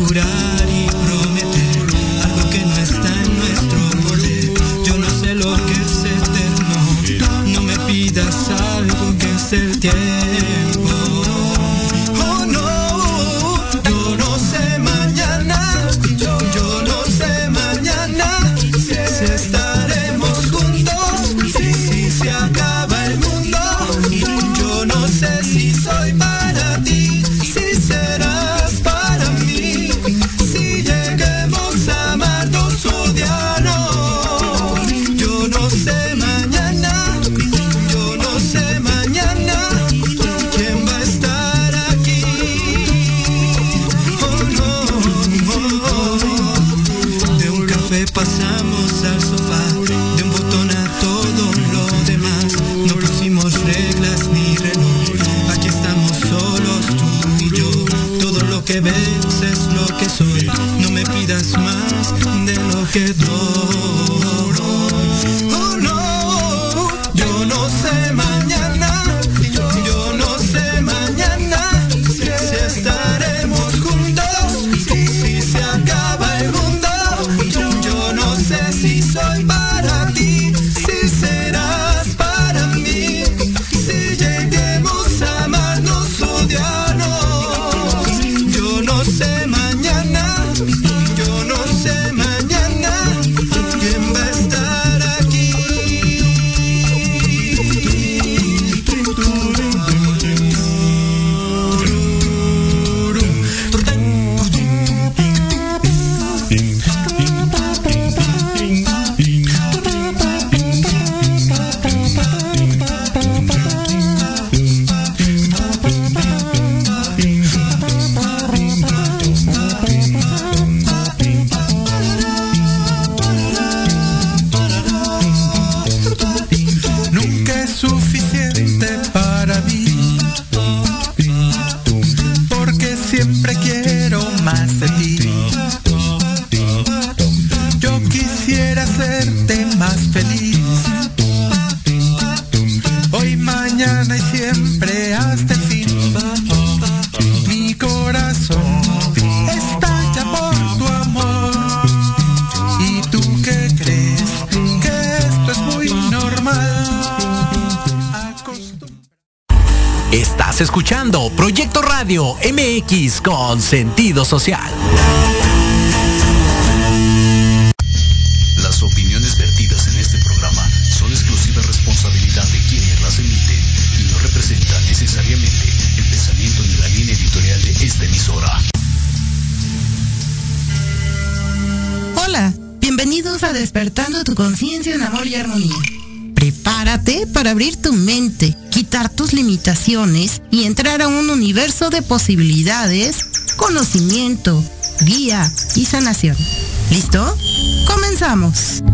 jurar y Radio MX con sentido social. Las opiniones vertidas en este programa son exclusiva responsabilidad de quienes las emiten y no representan necesariamente el pensamiento ni la línea editorial de esta emisora. Hola, bienvenidos a Despertando tu conciencia en amor y armonía. Prepárate para abrir tu mente, y entrar a un universo de posibilidades, conocimiento, guía y sanación. ¿Listo? Comenzamos.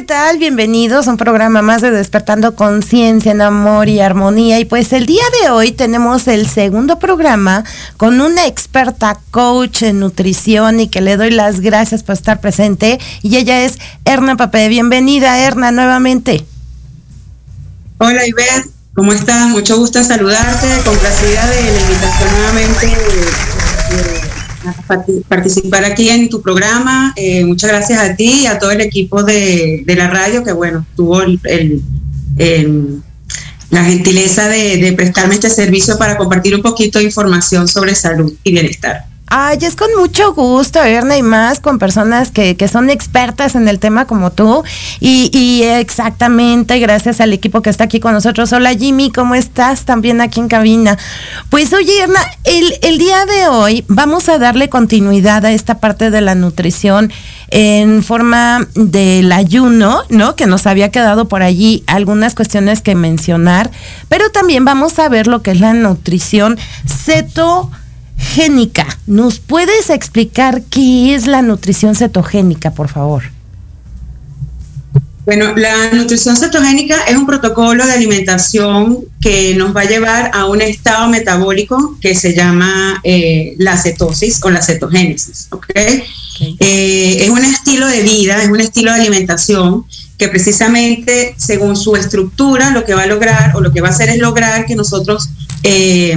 ¿Qué tal? Bienvenidos a un programa más de Despertando Conciencia en Amor y Armonía. Y pues el día de hoy tenemos el segundo programa con una experta coach en nutrición y que le doy las gracias por estar presente. Y ella es Erna Papé. Bienvenida, Erna, nuevamente. Hola, Ivette. ¿Cómo estás? Mucho gusto saludarte. Complacida de la invitación nuevamente participar aquí en tu programa. Eh, muchas gracias a ti y a todo el equipo de, de la radio que, bueno, tuvo el- la gentileza de, de prestarme este servicio para compartir un poquito de información sobre salud y bienestar. Ay, es con mucho gusto, Erna, y más con personas que, que son expertas en el tema como tú. Y, exactamente, gracias al equipo que está aquí con nosotros. Hola Jimmy, ¿cómo estás? También aquí en cabina. Pues oye, Erna, el, el día de hoy vamos a darle continuidad a esta parte de la nutrición en forma del ayuno, ¿no? Que nos había quedado por allí algunas cuestiones que mencionar, pero también vamos a ver lo que es la nutrición ceto Génica, ¿nos puedes explicar qué es la nutrición cetogénica, por favor? Bueno, la nutrición cetogénica es un protocolo de alimentación que nos va a llevar a un estado metabólico que se llama eh, la cetosis o la cetogénesis. ¿okay? Eh, es un estilo de vida, es un estilo de alimentación que precisamente según su estructura lo que va a lograr o lo que va a hacer es lograr que nosotros eh,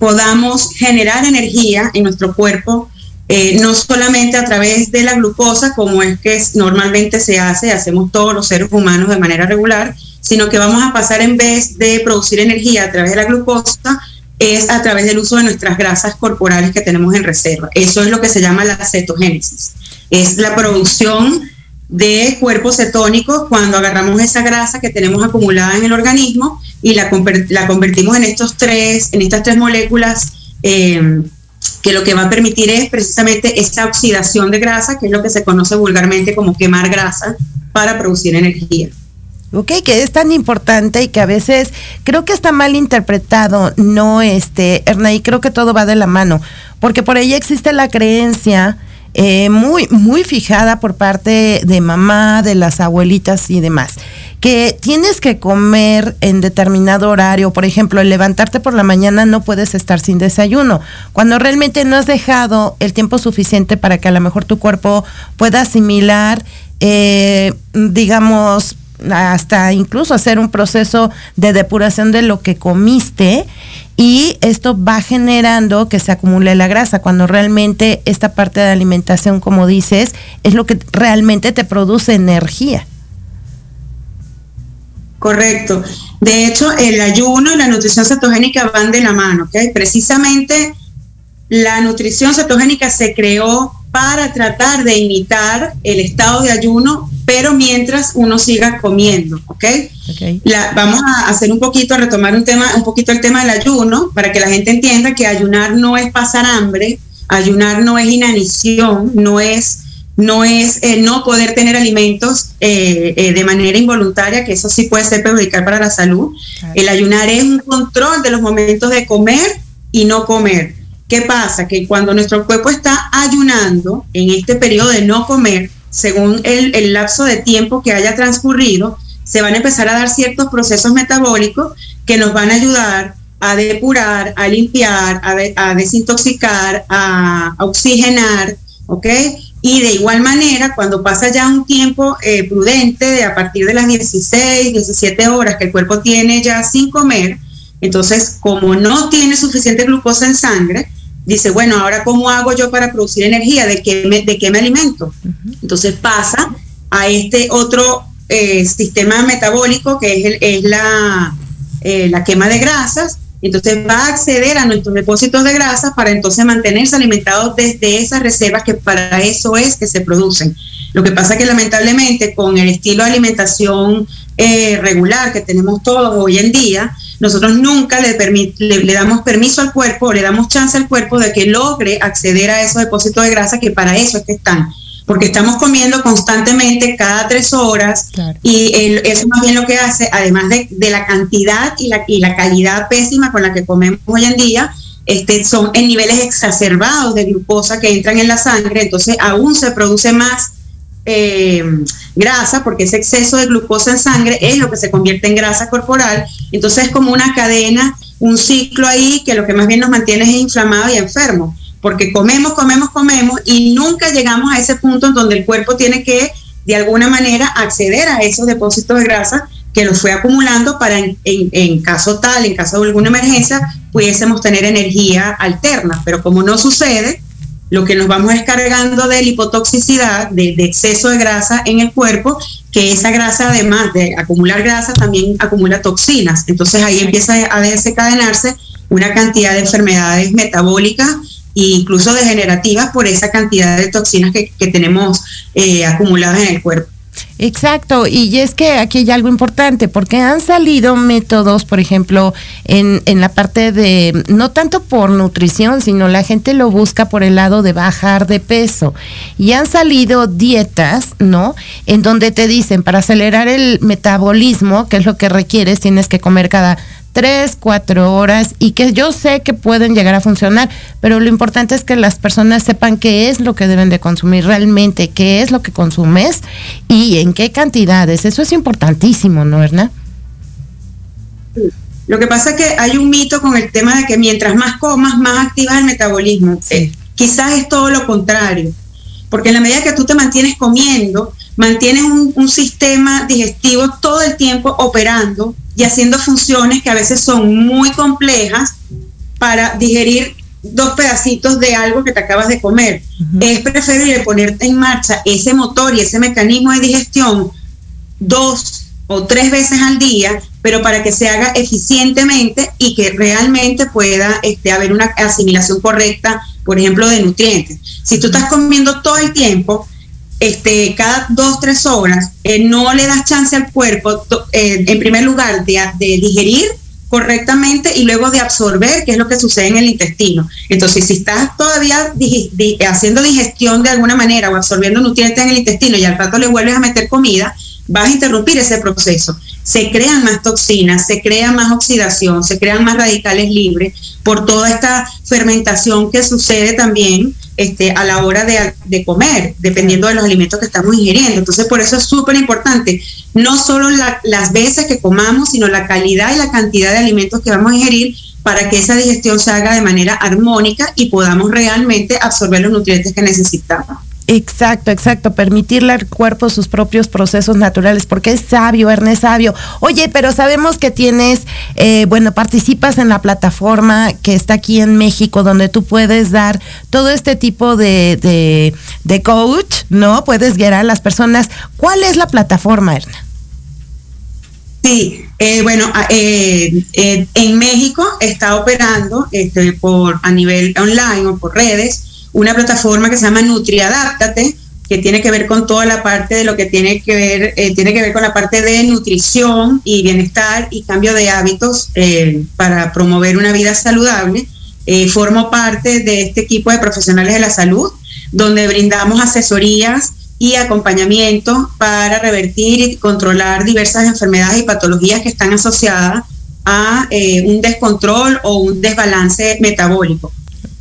podamos generar energía en nuestro cuerpo eh, no solamente a través de la glucosa, como es que normalmente se hace, hacemos todos los seres humanos de manera regular, sino que vamos a pasar en vez de producir energía a través de la glucosa, es a través del uso de nuestras grasas corporales que tenemos en reserva. Eso es lo que se llama la cetogénesis. Es la producción de cuerpos cetónicos cuando agarramos esa grasa que tenemos acumulada en el organismo y la, convertimos en estos tres, en estas tres moléculas eh, que lo que va a permitir es precisamente esa oxidación de grasa, que es lo que se conoce vulgarmente como quemar grasa para producir energía. Ok, que es tan importante y que a veces creo que está mal interpretado, no este, Erna, creo que todo va de la mano, porque por ahí existe la creencia eh, muy, muy fijada por parte de mamá, de las abuelitas y demás, que tienes que comer en determinado horario, por ejemplo, el levantarte por la mañana no puedes estar sin desayuno, cuando realmente no has dejado el tiempo suficiente para que a lo mejor tu cuerpo pueda asimilar, eh, digamos, hasta incluso hacer un proceso de depuración de lo que comiste y esto va generando que se acumule la grasa, cuando realmente esta parte de alimentación, como dices, es lo que realmente te produce energía. Correcto. De hecho, el ayuno y la nutrición cetogénica van de la mano, ¿ok? Precisamente la nutrición cetogénica se creó para tratar de imitar el estado de ayuno pero mientras uno siga comiendo, ¿ok? vamos a hacer un poquito, a retomar un tema, un poquito el tema del ayuno, para que la gente entienda que ayunar no es pasar hambre, ayunar no es inanición, no es no es eh, no poder tener alimentos eh, eh, de manera involuntaria, que eso sí puede ser perjudicial para la salud. El ayunar es un control de los momentos de comer y no comer. ¿Qué pasa? Que cuando nuestro cuerpo está ayunando en este periodo de no comer, según el, lapso de tiempo que haya transcurrido, se van a empezar a dar ciertos procesos metabólicos que nos van a ayudar a depurar, a limpiar, a, desintoxicar, a, oxigenar, ¿ok? Y de igual manera, cuando pasa ya un tiempo eh, prudente, de a partir de las 16, 17 horas que el cuerpo tiene ya sin comer, entonces como no tiene suficiente glucosa en sangre, dice, bueno, ahora cómo hago yo para producir energía, de qué me, de qué me alimento. Entonces pasa a este otro eh, sistema metabólico que es, es la, eh, la quema de grasas. Entonces va a acceder a nuestros depósitos de grasas para entonces mantenerse alimentados desde esas reservas que para eso es que se producen. Lo que pasa es que lamentablemente con el estilo de alimentación eh, regular que tenemos todos hoy en día, nosotros nunca le, le, damos permiso al cuerpo, le damos chance al cuerpo de que logre acceder a esos depósitos de grasa que para eso es que están. Porque estamos comiendo constantemente cada tres horas y eso más bien lo que hace, además de, la cantidad y la, y la calidad pésima con la que comemos hoy en día, este, son en niveles exacerbados de glucosa que entran en la sangre, entonces aún se produce más eh, grasa, porque ese exceso de glucosa en sangre es lo que se convierte en grasa corporal. Entonces es como una cadena, un ciclo ahí que lo que más bien nos mantiene es inflamado y enfermo, porque comemos, comemos, comemos y nunca llegamos a ese punto en donde el cuerpo tiene que de alguna manera acceder a esos depósitos de grasa que los fue acumulando para en, en, caso tal, en caso de alguna emergencia, pudiésemos tener energía alterna. Pero como no sucede, lo que nos vamos descargando de hipotoxicidad, de, exceso de grasa en el cuerpo, que esa grasa, además de acumular grasa, también acumula toxinas. Entonces ahí empieza a desencadenarse una cantidad de enfermedades metabólicas e incluso degenerativas por esa cantidad de toxinas que, tenemos eh, acumuladas en el cuerpo. Exacto, y es que aquí hay algo importante, porque han salido métodos, por ejemplo, en, en, la parte de, no tanto por nutrición, sino la gente lo busca por el lado de bajar de peso. Y han salido dietas, ¿no? En donde te dicen, para acelerar el metabolismo, que es lo que requieres, tienes que comer cada tres, cuatro horas y que yo sé que pueden llegar a funcionar, pero lo importante es que las personas sepan qué es lo que deben de consumir realmente, qué es lo que consumes y en qué cantidades. Eso es importantísimo, ¿no, Erna? Lo que pasa es que hay un mito con el tema de que mientras más comas, más activas el metabolismo. Eh, quizás es todo lo contrario, porque en la medida que tú te mantienes comiendo, mantienes un, sistema digestivo todo el tiempo operando y haciendo funciones que a veces son muy complejas para digerir dos pedacitos de algo que te acabas de comer. Es preferible ponerte en marcha ese motor y ese mecanismo de digestión dos o tres veces al día, pero para que se haga eficientemente y que realmente pueda este, haber una asimilación correcta, por ejemplo, de nutrientes. Si tú estás comiendo todo el tiempo, este, cada dos, tres horas, eh, no le das chance al cuerpo, eh, en primer lugar, de, digerir correctamente y luego de absorber, que es lo que sucede en el intestino. Entonces, si estás todavía haciendo digestión de alguna manera o absorbiendo nutrientes en el intestino y al rato le vuelves a meter comida, vas a interrumpir ese proceso. Se crean más toxinas, se crea más oxidación, se crean más radicales libres por toda esta fermentación que sucede también este, a la hora de, comer, dependiendo de los alimentos que estamos ingiriendo. Entonces, por eso es súper importante, no solo las veces que comamos, sino la calidad y la cantidad de alimentos que vamos a ingerir para que esa digestión se haga de manera armónica y podamos realmente absorber los nutrientes que necesitamos. Exacto, exacto. Permitirle al cuerpo sus propios procesos naturales, porque es sabio, Ernest sabio. Oye, pero sabemos que tienes, eh, bueno, participas en la plataforma que está aquí en México, donde tú puedes dar todo este tipo de, de, coach, ¿no? Puedes guiar a las personas. ¿Cuál es la plataforma, Erna? Sí, eh, bueno, eh, en México está operando este, por a nivel online o por redes una plataforma que se llama NutriAdáptate, que tiene que ver con toda la parte de lo que tiene que ver, eh, tiene que ver con la parte de nutrición y bienestar y cambio de hábitos eh, para promover una vida saludable. Eh, formo parte de este equipo de profesionales de la salud, donde brindamos asesorías y acompañamiento para revertir y controlar diversas enfermedades y patologías que están asociadas a un descontrol o un desbalance metabólico.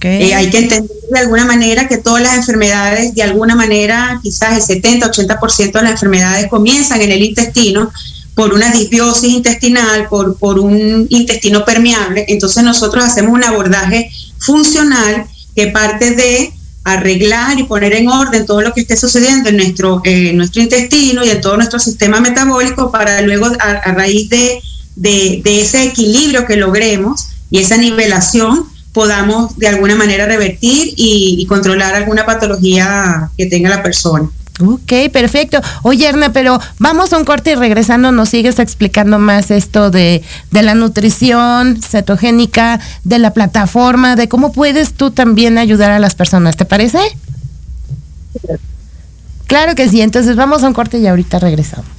Eh, hay que entender de alguna manera que todas las enfermedades, de alguna manera, quizás el 70-80% de las enfermedades comienzan en el intestino por una disbiosis intestinal, por, por un intestino permeable. Entonces nosotros hacemos un abordaje funcional que parte de arreglar y poner en orden todo lo que esté sucediendo en nuestro, nuestro intestino y en todo nuestro sistema metabólico para luego, a, raíz de, de, de ese equilibrio que logremos y esa nivelación, podamos de alguna manera revertir y, controlar alguna patología que tenga la persona. Ok, perfecto. Oye, Erna, pero vamos a un corte y regresando nos sigues explicando más esto de, de, la nutrición cetogénica, de la plataforma, de cómo puedes tú también ayudar a las personas. ¿Te parece? Claro que sí. Entonces vamos a un corte y ahorita regresamos.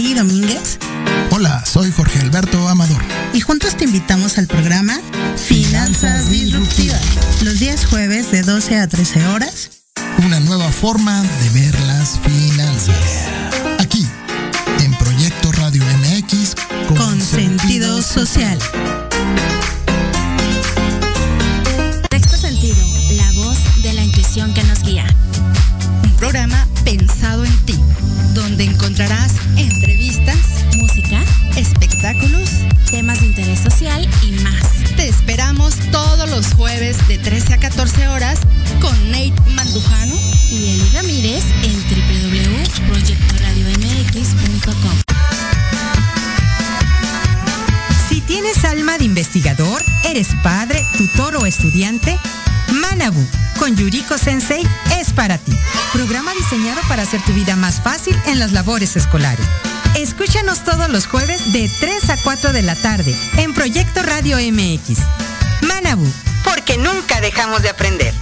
al programa Finanzas Disruptivas, los días jueves de 12 a 13 horas. Una nueva forma de ver Sensei es para ti. Programa diseñado para hacer tu vida más fácil en las labores escolares. Escúchanos todos los jueves de 3 a 4 de la tarde en Proyecto Radio MX. Manabu, porque nunca dejamos de aprender.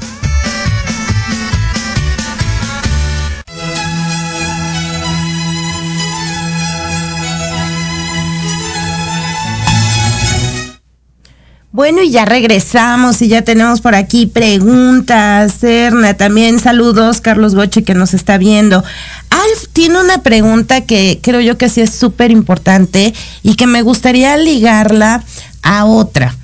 Bueno, y ya regresamos y ya tenemos por aquí preguntas. Erna, también saludos, Carlos Boche, que nos está viendo. Alf tiene una pregunta que creo yo que sí es súper importante y que me gustaría ligarla a otra.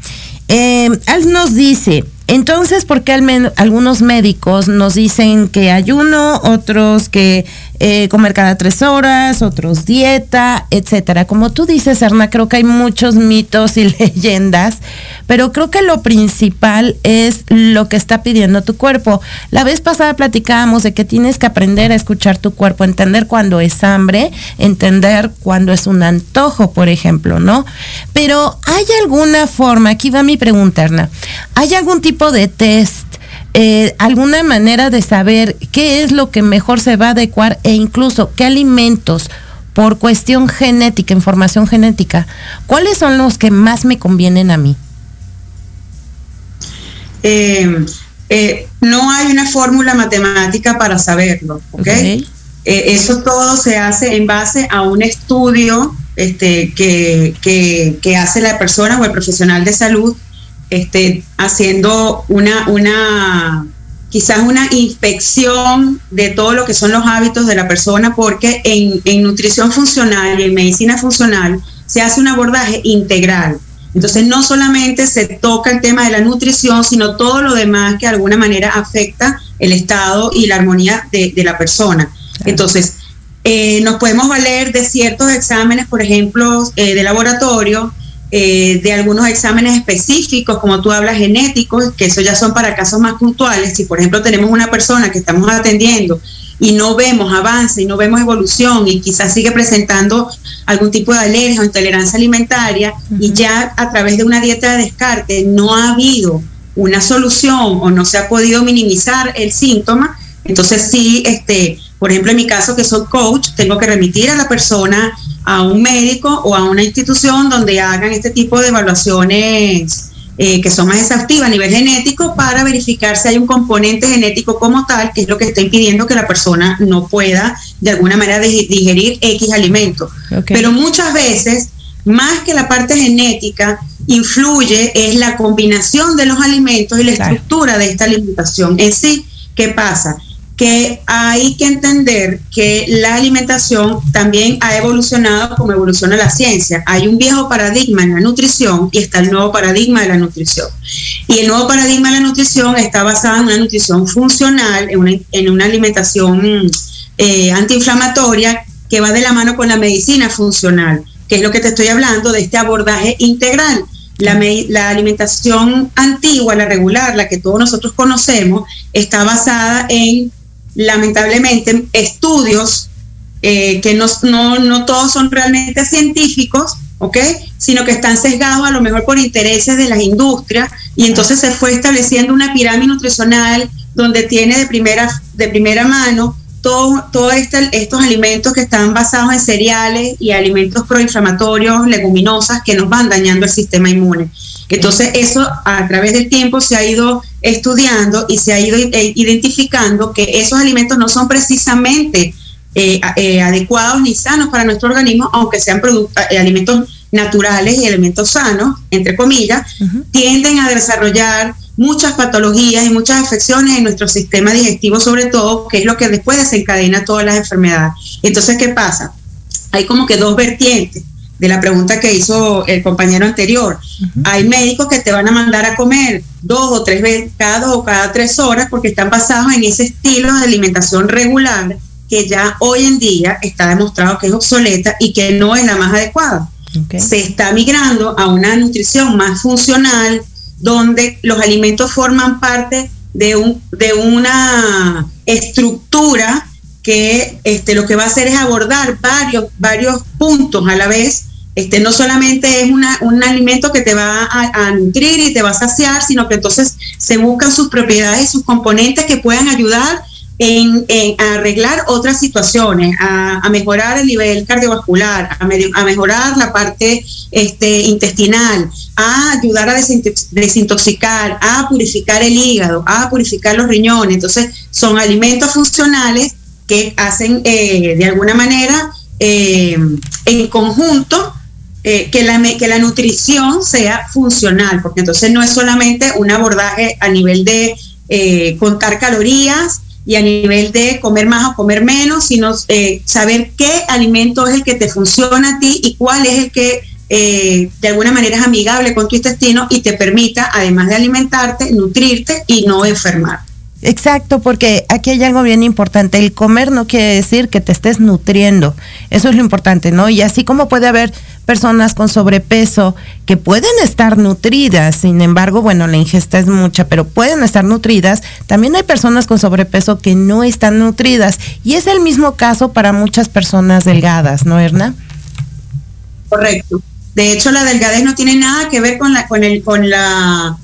Eh, Alf nos dice, entonces, ¿por qué algunos médicos nos dicen que ayuno, otros que eh, comer cada tres horas, otros dieta, etcétera. Como tú dices, Erna, creo que hay muchos mitos y leyendas, pero creo que lo principal es lo que está pidiendo tu cuerpo. La vez pasada platicábamos de que tienes que aprender a escuchar tu cuerpo, entender cuando es hambre, entender cuando es un antojo, por ejemplo, ¿no? Pero ¿hay alguna forma, aquí va mi pregunta, Erna, ¿hay algún tipo de test eh, alguna manera de saber qué es lo que mejor se va a adecuar e incluso qué alimentos por cuestión genética, información genética, cuáles son los que más me convienen a mí? Eh, eh, no hay una fórmula matemática para saberlo, ¿ok? eso todo se hace en base a un estudio este, que, que hace la persona o el profesional de salud este, haciendo una, una, quizás una inspección de todo lo que son los hábitos de la persona, porque en, en nutrición funcional y en medicina funcional se hace un abordaje integral. Entonces no solamente se toca el tema de la nutrición, sino todo lo demás que de alguna manera afecta el estado y la armonía de, la persona. Entonces, eh, nos podemos valer de ciertos exámenes, por ejemplo, eh, de laboratorio, eh, de algunos exámenes específicos, como tú hablas, genéticos, que eso ya son para casos más puntuales. Si, por ejemplo, tenemos una persona que estamos atendiendo y no vemos avance y no vemos evolución y quizás sigue presentando algún tipo de alergia o intolerancia alimentaria y ya a través de una dieta de descarte no ha habido una solución o no se ha podido minimizar el síntoma, entonces sí, este, por ejemplo, en mi caso que soy coach, tengo que remitir a la persona a un médico o a una institución donde hagan este tipo de evaluaciones eh, que son más exhaustivas a nivel genético para verificar si hay un componente genético como tal, que es lo que está impidiendo que la persona no pueda de alguna manera digerir X alimento. Pero muchas veces, más que la parte genética, influye es la combinación de los alimentos y la estructura de esta alimentación en sí. ¿Qué pasa? Que hay que entender que la alimentación también ha evolucionado como evoluciona la ciencia. Hay un viejo paradigma en la nutrición y está el nuevo paradigma de la nutrición. Y el nuevo paradigma de la nutrición está basado en una nutrición funcional, en una, alimentación eh, antiinflamatoria que va de la mano con la medicina funcional, que es lo que te estoy hablando de este abordaje integral. La, la, alimentación antigua, la regular, la que todos nosotros conocemos, está basada en lamentablemente, estudios eh, que no, no, todos son realmente científicos, ¿ok? Sino que están sesgados a lo mejor por intereses de las industrias y entonces se fue estableciendo una pirámide nutricional donde tiene de primera, de primera mano todos todo este, estos alimentos que están basados en cereales y alimentos proinflamatorios, leguminosas, que nos van dañando el sistema inmune. Entonces eso a través del tiempo se ha ido estudiando y se ha ido eh, identificando que esos alimentos no son precisamente eh, eh, adecuados ni sanos para nuestro organismo, aunque sean alimentos naturales y alimentos sanos, entre comillas, tienden a desarrollar muchas patologías y muchas afecciones en nuestro sistema digestivo, sobre todo, que es lo que después desencadena todas las enfermedades. Entonces, ¿qué pasa? Hay como que dos vertientes de la pregunta que hizo el compañero anterior. Hay médicos que te van a mandar a comer dos o tres veces cada dos o cada tres horas porque están basados en ese estilo de alimentación regular que ya hoy en día está demostrado que es obsoleta y que no es la más adecuada. Se está migrando a una nutrición más funcional donde los alimentos forman parte de, un, de una estructura que este, lo que va a hacer es abordar varios, varios puntos a la vez Este, no solamente es un alimento que te va a, nutrir y te va a saciar, sino que entonces se buscan sus propiedades, sus componentes que puedan ayudar en, arreglar otras situaciones, a, mejorar el nivel cardiovascular, a, mejorar la parte este, intestinal, a ayudar a desintoxicar, a purificar el hígado, a purificar los riñones. Entonces, son alimentos funcionales que hacen eh, de alguna manera eh, en conjunto eh, que, la, que la nutrición sea funcional, porque entonces no es solamente un abordaje a nivel de contar calorías y a nivel de comer más o comer menos, sino saber qué alimento es el que te funciona a ti y cuál es el que de alguna manera es amigable con tu intestino y te permita, además de alimentarte, nutrirte y no enfermar. Exacto, porque aquí hay algo bien importante. El comer no quiere decir que te estés nutriendo. Eso es lo importante, ¿no? Y así como puede haber personas con sobrepeso que pueden estar nutridas, sin embargo, bueno, la ingesta es mucha, pero pueden estar nutridas, también hay personas con sobrepeso que no están nutridas. Y es el mismo caso para muchas personas delgadas, ¿no, Erna? Correcto. De hecho, la delgadez no tiene nada que ver con la, con el, con la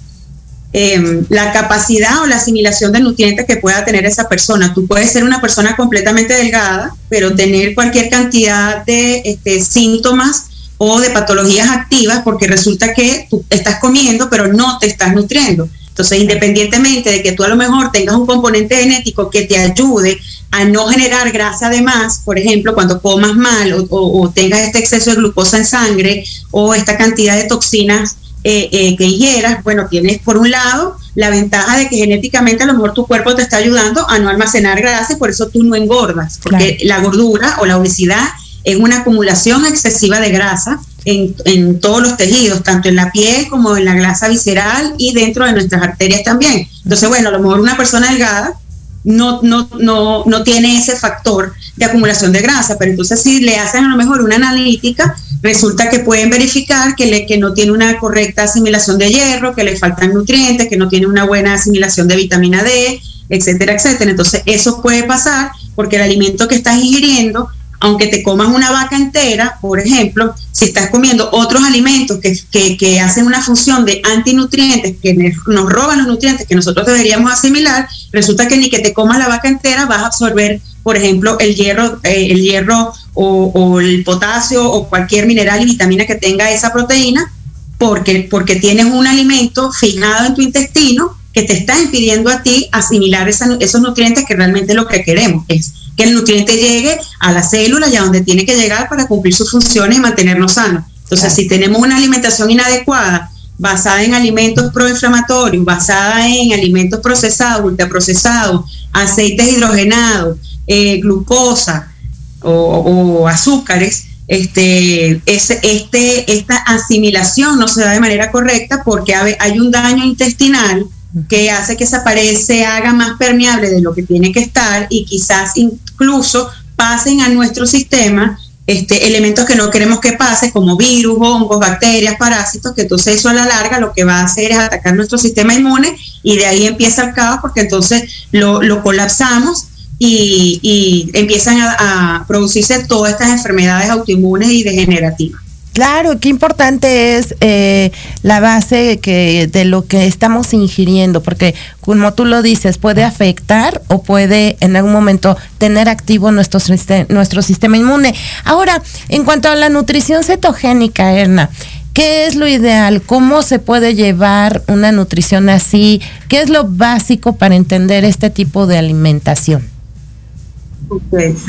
Em, la capacidad o la asimilación de nutrientes que pueda tener esa persona. Tú puedes ser una persona completamente delgada, pero tener cualquier cantidad de este, síntomas o de patologías activas porque resulta que tú estás comiendo, pero no te estás nutriendo. Entonces, independientemente de que tú a lo mejor tengas un componente genético que te ayude a no generar grasa de más, por ejemplo, cuando comas mal o, o tengas este exceso de glucosa en sangre o esta cantidad de toxinas eh, eh, que ingieras, bueno, tienes por un lado la ventaja de que genéticamente a lo mejor tu cuerpo te está ayudando a no almacenar grasa y por eso tú no engordas, porque la gordura o la obesidad es una acumulación excesiva de grasa en, en, todos los tejidos, tanto en la piel como en la grasa visceral y dentro de nuestras arterias también. Entonces, bueno, a lo mejor una persona delgada no, no, no, no tiene ese factor de acumulación de grasa, pero entonces si le hacen a lo mejor una analítica, resulta que pueden verificar que, le, que no tiene una correcta asimilación de hierro, que le faltan nutrientes, que no tiene una buena asimilación de vitamina D, etcétera, etcétera. Entonces eso puede pasar porque el alimento que estás ingiriendo aunque te comas una vaca entera, por ejemplo, si estás comiendo otros alimentos que, hacen una función de antinutrientes, que nos roban los nutrientes que nosotros deberíamos asimilar, resulta que ni que te comas la vaca entera vas a absorber, por ejemplo, el hierro, eh, el hierro o, el potasio o cualquier mineral y vitamina que tenga esa proteína, porque, porque tienes un alimento fijado en tu intestino que te está impidiendo a ti asimilar esos nutrientes que realmente lo que queremos es que el nutriente llegue a la célula y a donde tiene que llegar para cumplir sus funciones y mantenernos sanos. Entonces, si tenemos una alimentación inadecuada, basada en alimentos proinflamatorios, basada en alimentos procesados, ultraprocesados, aceites hidrogenados, eh, glucosa o, azúcares, este, este, esta asimilación no se da de manera correcta porque hay un daño intestinal que hace que esa pared se haga más permeable de lo que tiene que estar y quizás incluso pasen a nuestro sistema este, elementos que no queremos que pase, como virus, hongos, bacterias, parásitos, que entonces eso a la larga lo que va a hacer es atacar nuestro sistema inmune y de ahí empieza el caos porque entonces lo, colapsamos y, empiezan a producirse todas estas enfermedades autoinmunes y degenerativas. Claro, qué importante es eh, la base que, de lo que estamos ingiriendo, porque como tú lo dices, puede afectar o puede en algún momento tener activo nuestro, nuestro sistema inmune. Ahora, en cuanto a la nutrición cetogénica, Erna, ¿Qué es lo ideal? ¿Cómo se puede llevar una nutrición así? ¿Qué es lo básico para entender este tipo de alimentación?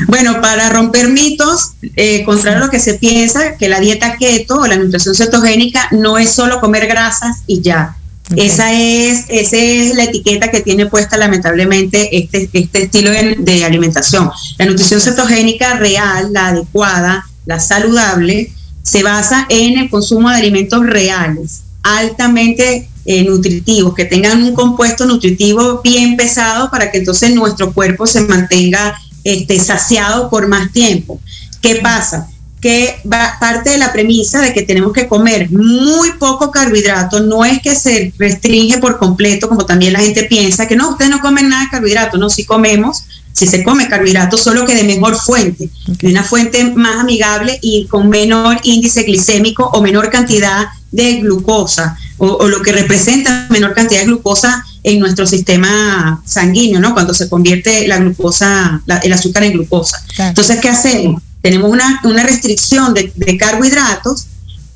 Bueno, para romper mitos, eh, contrario a lo que se piensa, que la dieta keto o la nutrición cetogénica no es solo comer grasas y ya. Esa, es, esa es la etiqueta que tiene puesta lamentablemente este, este estilo de, alimentación. La nutrición cetogénica real, la adecuada, la saludable, se basa en el consumo de alimentos reales, altamente eh, nutritivos, que tengan un compuesto nutritivo bien pesado para que entonces nuestro cuerpo se mantenga este, saciado por más tiempo. ¿Qué pasa? que parte de la premisa de que tenemos que comer muy poco carbohidrato, no es que se restringe por completo, como también la gente piensa, que no, ustedes no comen nada de carbohidrato, no, sí comemos, si se come carbohidratos, solo que de mejor fuente, de una fuente más amigable y con menor índice glicémico o menor cantidad de glucosa, o, lo que representa menor cantidad de glucosa en nuestro sistema sanguíneo, ¿no? Cuando se convierte la glucosa, el azúcar en glucosa. Entonces, ¿qué hacemos? Tenemos una, restricción de, de carbohidratos,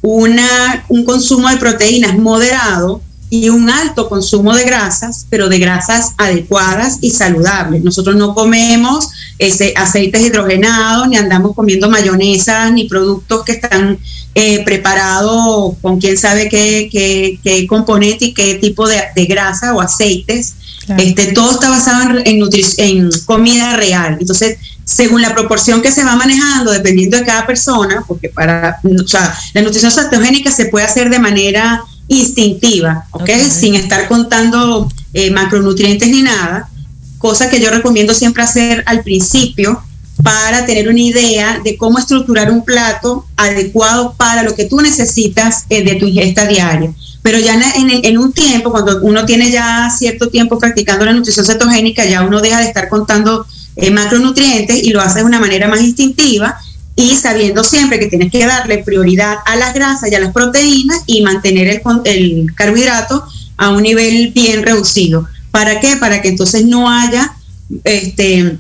una, un consumo de proteínas moderado, y un alto consumo de grasas, pero de grasas adecuadas y saludables. Nosotros no comemos ese, aceites hidrogenados, ni andamos comiendo mayonesa, ni productos que están eh, preparados con quién sabe qué, qué, componente y qué tipo de, grasa o aceites. Este, todo está basado en, en comida real. Entonces, según la proporción que se va manejando, dependiendo de cada persona, porque para, o sea, la nutrición cetogénica se puede hacer de manera instintiva, ¿ok? Sin estar contando eh, macronutrientes ni nada, cosa que yo recomiendo siempre hacer al principio para tener una idea de cómo estructurar un plato adecuado para lo que tú necesitas eh, de tu ingesta diaria. Pero ya en, un tiempo, cuando uno tiene ya cierto tiempo practicando la nutrición cetogénica, ya uno deja de estar contando eh, macronutrientes y lo hace de una manera más instintiva y sabiendo siempre que tienes que darle prioridad a las grasas y a las proteínas y mantener el, carbohidrato a un nivel bien reducido. ¿Para qué? Para que entonces no haya este,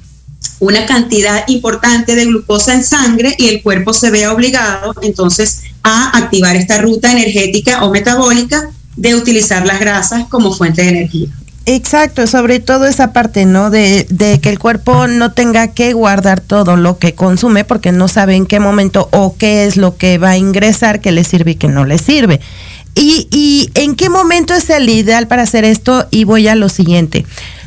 una cantidad importante de glucosa en sangre y el cuerpo se vea obligado entonces a activar esta ruta energética o metabólica de utilizar las grasas como fuente de energía. Exacto, sobre todo esa parte, ¿no? De, que el cuerpo no tenga que guardar todo lo que consume porque no sabe en qué momento o qué es lo que va a ingresar que le sirve y que no le sirve. Y, y en qué momento es el ideal para hacer esto y voy a lo siguiente.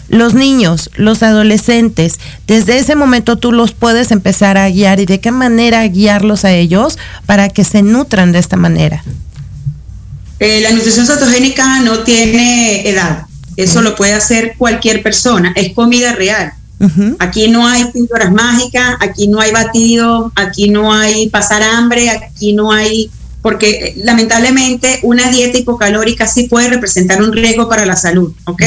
Los niños, los adolescentes, desde ese momento tú los puedes empezar a guiar y de qué manera guiarlos a ellos para que se nutran de esta manera. Eh, la nutrición cetogénica no tiene edad eso lo puede hacer cualquier persona, es comida real. Aquí no hay píldoras mágicas, aquí no hay batido, aquí no hay pasar hambre, aquí no hay, porque eh, lamentablemente una dieta hipocalórica sí puede representar un riesgo para la salud, ¿ok?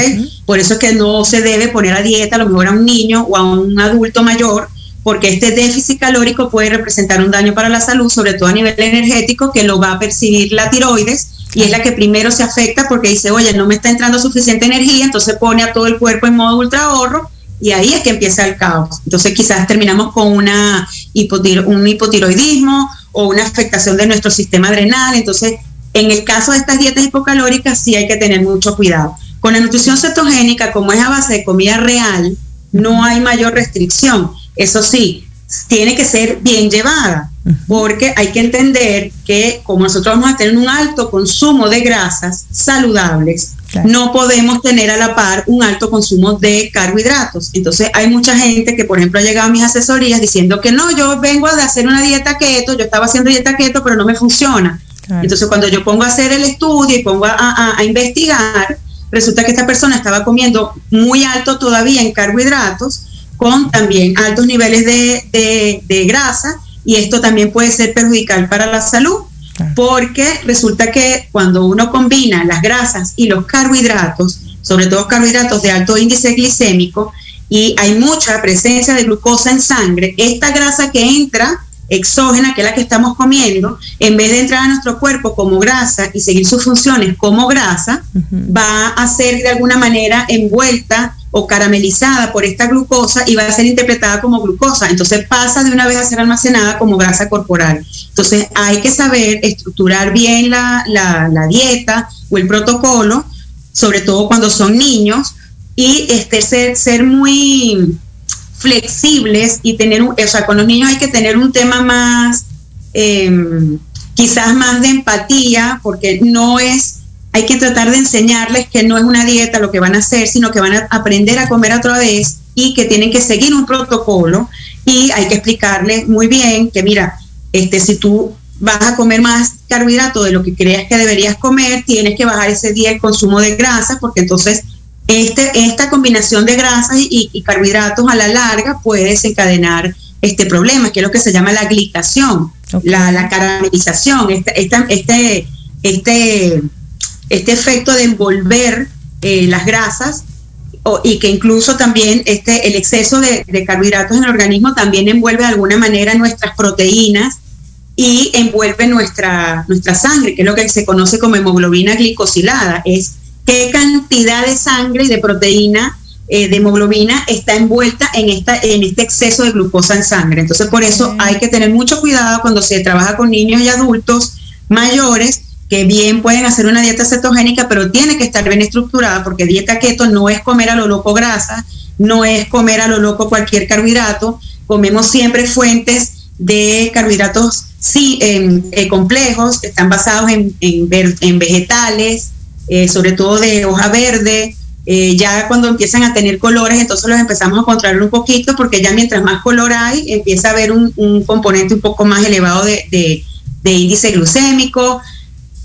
Por eso es que no se debe poner a dieta a lo mejor a un niño o a un adulto mayor, porque este déficit calórico puede representar un daño para la salud, sobre todo a nivel energético, que lo va a percibir la tiroides y es la que primero se afecta porque dice, oye, no me está entrando suficiente energía, entonces pone a todo el cuerpo en modo ultra ahorro y ahí es que empieza el caos. Entonces quizás terminamos con una un hipotiroidismo o una afectación de nuestro sistema adrenal. Entonces, en el caso de estas dietas hipocalóricas sí hay que tener mucho cuidado. Con la nutrición cetogénica, como es a base de comida real, no hay mayor restricción. Eso sí, tiene que ser bien llevada porque hay que entender que como nosotros vamos a tener un alto consumo de grasas saludables, no podemos tener a la par un alto consumo de carbohidratos. Entonces hay mucha gente que, por ejemplo, ha llegado a mis asesorías diciendo que no, yo vengo de hacer una dieta keto, yo estaba haciendo dieta keto, pero no me funciona. Entonces cuando yo pongo a hacer el estudio y pongo a, investigar, resulta que esta persona estaba comiendo muy alto todavía en carbohidratos, con también altos niveles de, de grasa y esto también puede ser perjudicial para la salud porque resulta que cuando uno combina las grasas y los carbohidratos, sobre todo carbohidratos de alto índice glicémico, y hay mucha presencia de glucosa en sangre, esta grasa que entra exógena, que es la que estamos comiendo, en vez de entrar a nuestro cuerpo como grasa y seguir sus funciones como grasa, va a ser de alguna manera envuelta o caramelizada por esta glucosa y va a ser interpretada como glucosa. Entonces pasa de una vez a ser almacenada como grasa corporal. Entonces hay que saber estructurar bien la, dieta o el protocolo, sobre todo cuando son niños, y este, ser, ser muy flexibles y tener, un, o sea, con los niños hay que tener un tema más, em, quizás más de empatía, porque no es hay que tratar de enseñarles que no es una dieta lo que van a hacer, sino que van a aprender a comer otra vez y que tienen que seguir un protocolo y hay que explicarles muy bien que mira, este si tú vas a comer más carbohidrato de lo que creas que deberías comer, tienes que bajar ese día el consumo de grasas porque entonces este, esta combinación de grasas y, carbohidratos a la larga puede desencadenar este problema, que es lo que se llama la glicación, la, caramelización, este, este, este este efecto de envolver eh, las grasas y que incluso también este, el exceso de, carbohidratos en el organismo también envuelve de alguna manera nuestras proteínas y envuelve nuestra, nuestra sangre, que es lo que se conoce como hemoglobina glicosilada, es qué cantidad de sangre y de proteína eh, de hemoglobina está envuelta en, esta, en este exceso de glucosa en sangre. Entonces, por eso hay que tener mucho cuidado cuando se trabaja con niños y adultos mayores que bien pueden hacer una dieta cetogénica, pero tiene que estar bien estructurada porque dieta keto no es comer a lo loco grasa, no es comer a lo loco cualquier carbohidrato, comemos siempre fuentes de carbohidratos sí, eh, complejos, que están basados en, en, vegetales, eh, sobre todo de hoja verde, eh, ya cuando empiezan a tener colores, entonces los empezamos a controlar un poquito, porque ya mientras más color hay, empieza a haber un, componente un poco más elevado de, de índice glucémico,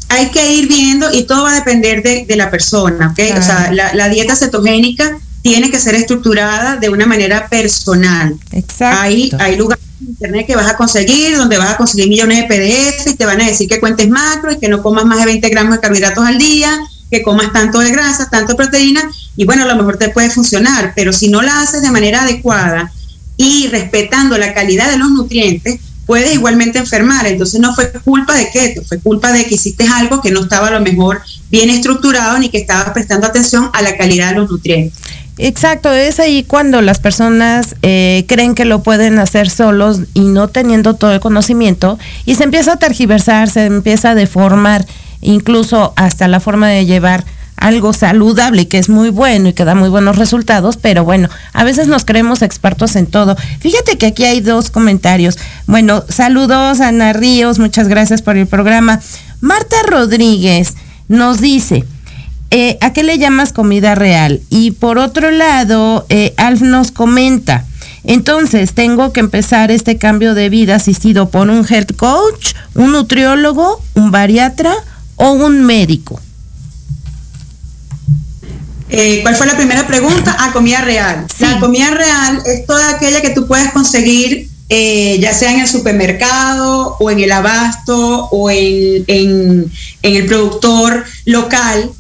hay que ir viendo y todo va a depender de, la persona, ¿ok? O sea, la, dieta cetogénica tiene que ser estructurada de una manera personal. Exacto. Hay, hay lugares en internet que vas a conseguir, donde vas a conseguir millones de PDF y te van a decir que cuentes macro y que no comas más de 20 gramos de carbohidratos al día, que comas tanto de grasa, tanto de proteína, y bueno, a lo mejor te puede funcionar, pero si no la haces de manera adecuada y respetando la calidad de los nutrientes, puedes igualmente enfermar. Entonces no fue culpa de keto, fue culpa de que hiciste algo que no estaba a lo mejor bien estructurado ni que estabas prestando atención a la calidad de los nutrientes. Exacto, es ahí cuando las personas eh, creen que lo pueden hacer solos y no teniendo todo el conocimiento y se empieza a tergiversar, se empieza a deformar incluso hasta la forma de llevar algo saludable y que es muy bueno y que da muy buenos resultados, pero bueno, a veces nos creemos expertos en todo. Fíjate que aquí hay dos comentarios. Bueno, saludos Ana Ríos, muchas gracias por el programa. Marta Rodríguez nos dice, eh, ¿a qué le llamas comida real? Y por otro lado, eh, Alf nos comenta, entonces tengo que empezar este cambio de vida asistido por un health coach, un nutriólogo, un bariatra o un médico. Eh, ¿Cuál fue la primera pregunta? Ah, comida real. La comida real es toda aquella que tú puedes conseguir, eh, ya sea en el supermercado o en el abasto o en, el productor local.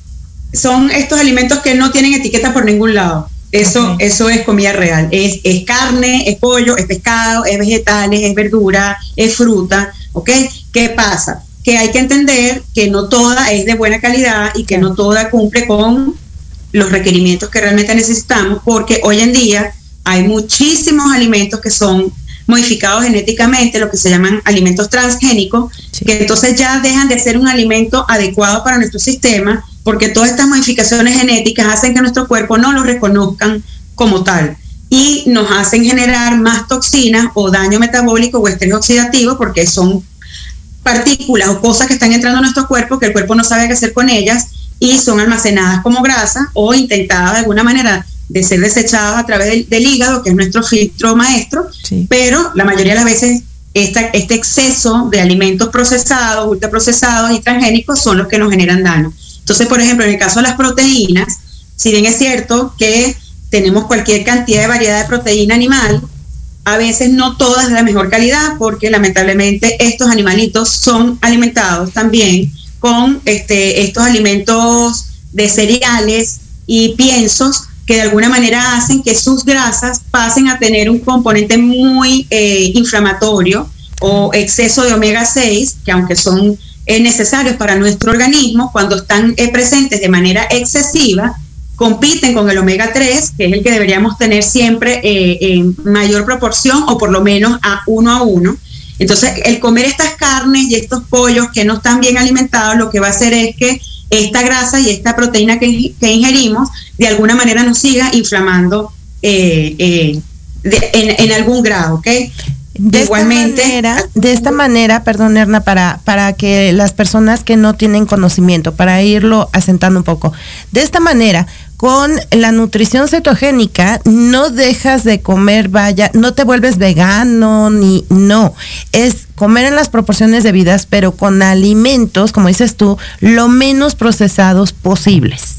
Son estos alimentos que no tienen etiqueta por ningún lado. Eso, eso es comida real. Es, es carne, es pollo, es pescado, es vegetales, es verdura, es fruta. ¿Ok? ¿Qué pasa? Que hay que entender que no toda es de buena calidad y que no toda cumple con los requerimientos que realmente necesitamos, porque hoy en día hay muchísimos alimentos que son modificados genéticamente, lo que se llaman alimentos transgénicos, que entonces ya dejan de ser un alimento adecuado para nuestro sistema, porque todas estas modificaciones genéticas hacen que nuestro cuerpo no lo reconozcan como tal. Y nos hacen generar más toxinas o daño metabólico o estrés oxidativo, porque son partículas o cosas que están entrando a nuestro cuerpo que el cuerpo no sabe qué hacer con ellas y son almacenadas como grasa o intentadas de alguna manera de ser desechadas a través del, hígado, que es nuestro filtro maestro, pero la mayoría de las veces este exceso de alimentos procesados, ultraprocesados y transgénicos son los que nos generan daño. Entonces, por ejemplo, en el caso de las proteínas, si bien es cierto que tenemos cualquier cantidad de variedad de proteína animal, a veces no todas de la mejor calidad, porque lamentablemente estos animalitos son alimentados también con este, estos alimentos de cereales y piensos que de alguna manera hacen que sus grasas pasen a tener un componente muy eh, inflamatorio o exceso de omega 6, que aunque son eh, necesarios para nuestro organismo, cuando están eh, presentes de manera excesiva, compiten con el omega 3, que es el que deberíamos tener siempre en mayor proporción o por lo menos a uno a uno. Entonces, el comer estas carnes y estos pollos que no están bien alimentados, lo que va a hacer es que esta grasa y esta proteína que, ingerimos de alguna manera nos siga inflamando eh, eh, en, algún grado, ¿ok? De Igualmente, esta manera, de esta manera, perdón, Erna, para, para que las personas que no tienen conocimiento, para irlo asentando un poco, de esta manera, con la nutrición cetogénica no dejas de comer, vaya, no te vuelves vegano ni no, es comer en las proporciones debidas, pero con alimentos, como dices tú, lo menos procesados posibles.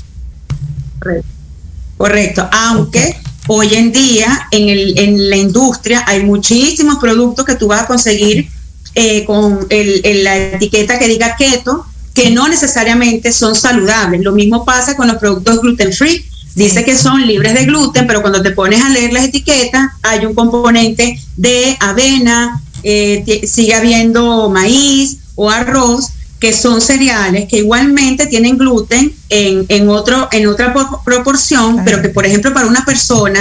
Correcto, aunque hoy en día en, el, en la industria hay muchísimos productos que tú vas a conseguir eh, con la etiqueta que diga keto, que no necesariamente son saludables. Lo mismo pasa con los productos gluten free. Dice que son libres de gluten, pero cuando te pones a leer las etiquetas, hay un componente de avena, eh, sigue habiendo maíz o arroz, que son cereales que igualmente tienen gluten en, en, otro, en otra proporción, pero que por ejemplo para una persona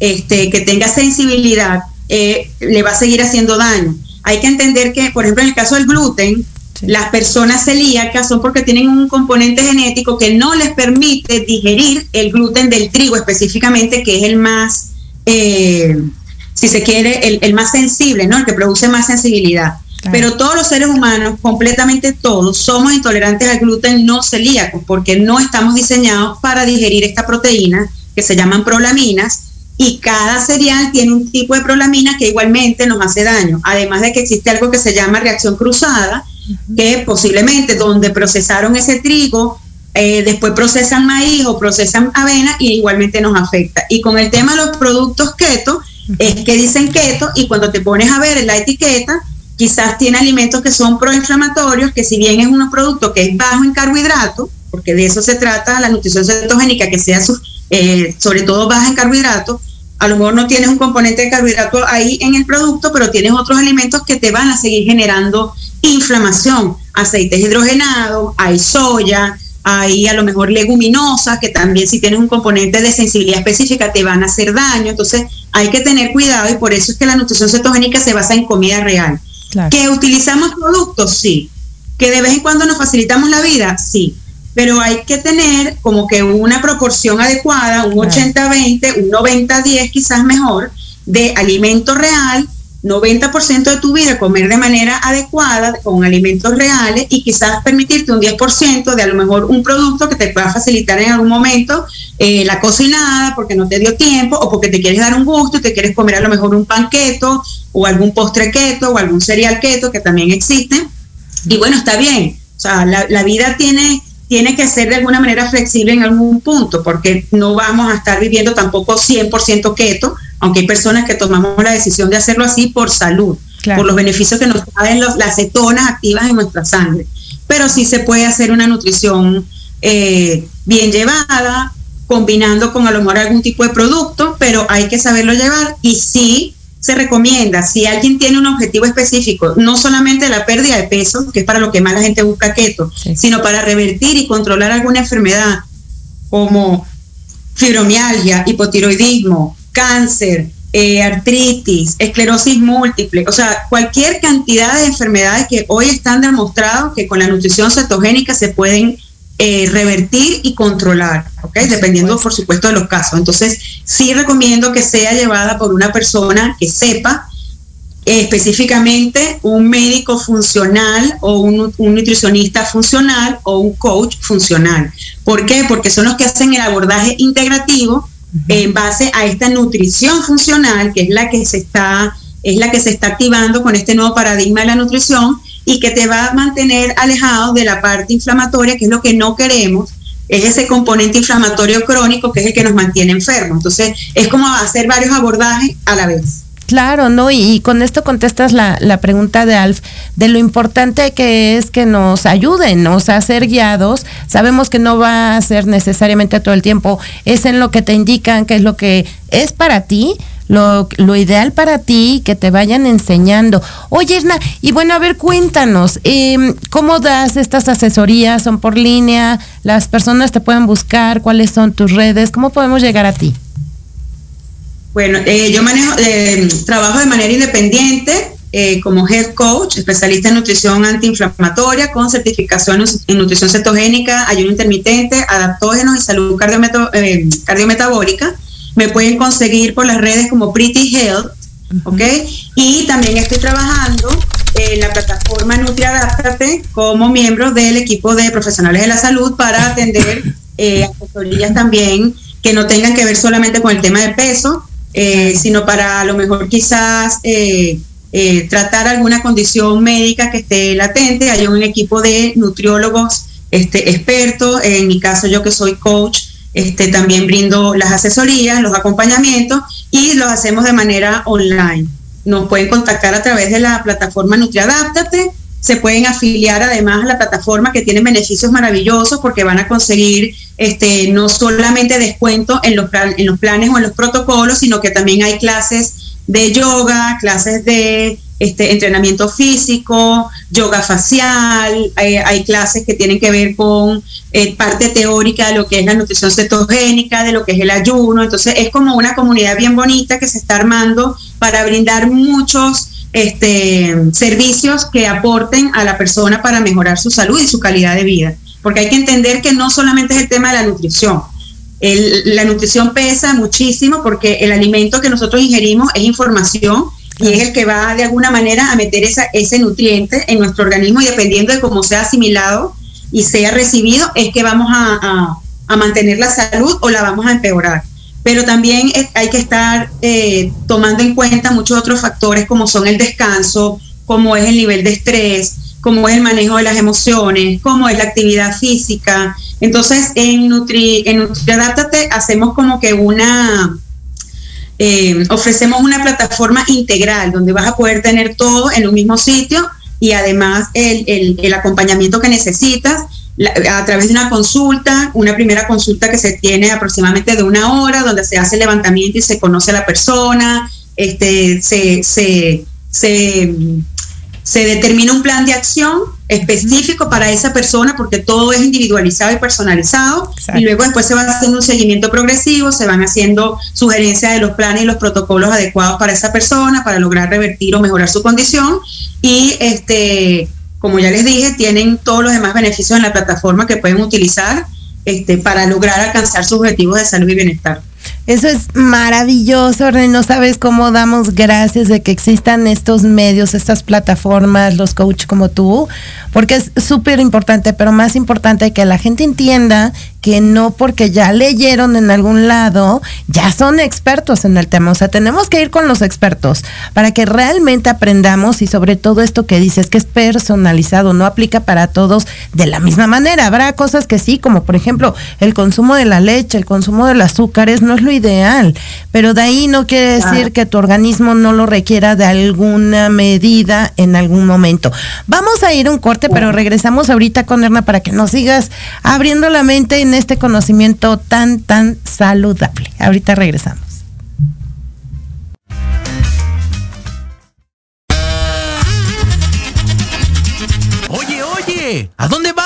este, que tenga sensibilidad eh, le va a seguir haciendo daño. Hay que entender que, por ejemplo, en el caso del gluten, las personas celíacas son porque tienen un componente genético que no les permite digerir el gluten del trigo específicamente, que es el más, eh, si se quiere, el, el, más sensible, ¿no? El que produce más sensibilidad. Pero todos los seres humanos, completamente todos, somos intolerantes al gluten no celíacos porque no estamos diseñados para digerir esta proteína que se llaman prolaminas y cada cereal tiene un tipo de prolamina que igualmente nos hace daño. Además de que existe algo que se llama reacción cruzada, que posiblemente donde procesaron ese trigo, eh, después procesan maíz o procesan avena y igualmente nos afecta. Y con el tema de los productos keto, es que dicen keto y cuando te pones a ver en la etiqueta, quizás tiene alimentos que son proinflamatorios, que si bien es un producto que es bajo en carbohidratos, porque de eso se trata la nutrición cetogénica, que sea eh, sobre todo baja en carbohidratos, a lo mejor no tienes un componente de carbohidrato ahí en el producto, pero tienes otros alimentos que te van a seguir generando inflamación. Aceites hidrogenados, hay soya, hay a lo mejor leguminosas, que también si tienes un componente de sensibilidad específica te van a hacer daño. Entonces hay que tener cuidado y por eso es que la nutrición cetogénica se basa en comida real. ¿Que utilizamos productos? Sí. ¿Que de vez en cuando nos facilitamos la vida? Sí. Pero hay que tener como que una proporción adecuada, un 80-20, un 90-10 quizás mejor, de alimento real 90% de tu vida comer de manera adecuada, con alimentos reales y quizás permitirte un 10% de a lo mejor un producto que te pueda facilitar en algún momento eh, la cocinada porque no te dio tiempo o porque te quieres dar un gusto y te quieres comer a lo mejor un pan keto o algún postre keto o algún cereal keto que también existe. Y bueno, está bien. O sea, la, la vida tiene tiene que ser de alguna manera flexible en algún punto, porque no vamos a estar viviendo tampoco 100% keto, aunque hay personas que tomamos la decisión de hacerlo así por salud, por los beneficios que nos traen las cetonas activas en nuestra sangre. Pero sí se puede hacer una nutrición eh, bien llevada, combinando con a lo mejor algún tipo de producto, pero hay que saberlo llevar y sí se recomienda, si alguien tiene un objetivo específico, no solamente la pérdida de peso, que es para lo que más la gente busca keto, sino para revertir y controlar alguna enfermedad como fibromialgia, hipotiroidismo, cáncer, eh, artritis, esclerosis múltiple, o sea, cualquier cantidad de enfermedades que hoy están demostrados que con la nutrición cetogénica se pueden eh, revertir y controlar, ¿ok? Dependiendo, por supuesto, de los casos. Entonces, sí recomiendo que sea llevada por una persona que sepa eh, específicamente un médico funcional o un, nutricionista funcional o un coach funcional. ¿Por qué? Porque son los que hacen el abordaje integrativo en base a esta nutrición funcional, que es la que se está es la que se está activando con este nuevo paradigma de la nutrición y que te va a mantener alejado de la parte inflamatoria, que es lo que no queremos, es ese componente inflamatorio crónico que es el que nos mantiene enfermos. Entonces, es como hacer varios abordajes a la vez. Claro, ¿no? Y, con esto contestas la, la, pregunta de Alf, de lo importante que es que nos ayuden, o sea, ser guiados. Sabemos que no va a ser necesariamente todo el tiempo, es en lo que te indican, que es lo que es para ti, lo, lo, ideal para ti, que te vayan enseñando. Oye, Erna, y bueno, a ver, cuéntanos, eh, ¿cómo das estas asesorías? ¿Son por línea? ¿Las personas te pueden buscar? ¿Cuáles son tus redes? ¿Cómo podemos llegar a ti? Bueno, eh, yo manejo, eh, trabajo de manera independiente eh, como head coach, especialista en nutrición antiinflamatoria, con certificación en nutrición cetogénica, ayuno intermitente, adaptógenos y salud eh, cardiometabólica me pueden conseguir por las redes como Pretty Health, ¿ok? Y también estoy trabajando en la plataforma NutriAdáptate como miembro del equipo de profesionales de la salud para atender eh, asesorías también que no tengan que ver solamente con el tema de peso, eh, sino para a lo mejor quizás eh, eh, tratar alguna condición médica que esté latente. Hay un equipo de nutriólogos este, expertos, en mi caso yo que soy coach, este, también brindo las asesorías, los acompañamientos y los hacemos de manera online. Nos pueden contactar a través de la plataforma NutriAdáptate. se pueden afiliar además a la plataforma que tienen beneficios maravillosos porque van a conseguir este, no solamente descuento en los, en los planes o en los protocolos, sino que también hay clases de yoga, clases de este, entrenamiento físico, yoga facial, hay, clases que tienen que ver con eh, parte teórica de lo que es la nutrición cetogénica, de lo que es el ayuno. Entonces es como una comunidad bien bonita que se está armando para brindar muchos este, servicios que aporten a la persona para mejorar su salud y su calidad de vida. Porque hay que entender que no solamente es el tema de la nutrición. la nutrición pesa muchísimo porque el alimento que nosotros ingerimos es información y es el que va de alguna manera a meter esa, ese nutriente en nuestro organismo y dependiendo de cómo sea asimilado y sea recibido, es que vamos a, mantener la salud o la vamos a empeorar. Pero también hay que estar eh, tomando en cuenta muchos otros factores como son el descanso, como es el nivel de estrés, como es el manejo de las emociones, como es la actividad física. Entonces, en Nutri, en NutriAdáptate hacemos como que una, eh, ofrecemos una plataforma integral donde vas a poder tener todo en un mismo sitio y además el, acompañamiento que necesitas a través de una consulta, una primera consulta que se tiene aproximadamente de una hora, donde se hace el levantamiento y se conoce a la persona, este, se, se, se se determina un plan de acción específico para esa persona porque todo es individualizado y personalizado y luego después se va haciendo un seguimiento progresivo, se van haciendo sugerencias de los planes y los protocolos adecuados para esa persona para lograr revertir o mejorar su condición y este como ya les dije, tienen todos los demás beneficios en la plataforma que pueden utilizar este, para lograr alcanzar sus objetivos de salud y bienestar. Eso es maravilloso. No sabes cómo damos gracias de que existan estos medios, estas plataformas, los coaches como tú, porque es súper importante, pero más importante que la gente entienda que no porque ya leyeron en algún lado, ya son expertos en el tema. O sea, tenemos que ir con los expertos para que realmente aprendamos y sobre todo esto que dices, que es personalizado, no aplica para todos de la misma manera. Habrá cosas que sí, como por ejemplo el consumo de la leche, el consumo del azúcar, no es lo ideal, pero de ahí no quiere decir que tu organismo no lo requiera de alguna medida en algún momento. Vamos a ir un corte, pero regresamos ahorita con Erna para que nos sigas abriendo la mente en este conocimiento tan, tan saludable. Ahorita regresamos. Oye, oye, ¿a dónde vas?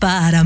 Para